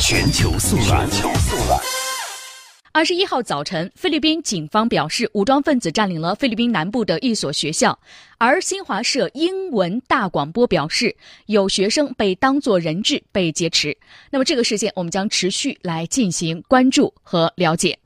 全球速览。二十一号早晨菲律宾警方表示武装分子占领了菲律宾南部的一所学校。而新华社英文大广播表示有学生被当作人质被劫持。那么这个事件我们将持续来进行关注和了解。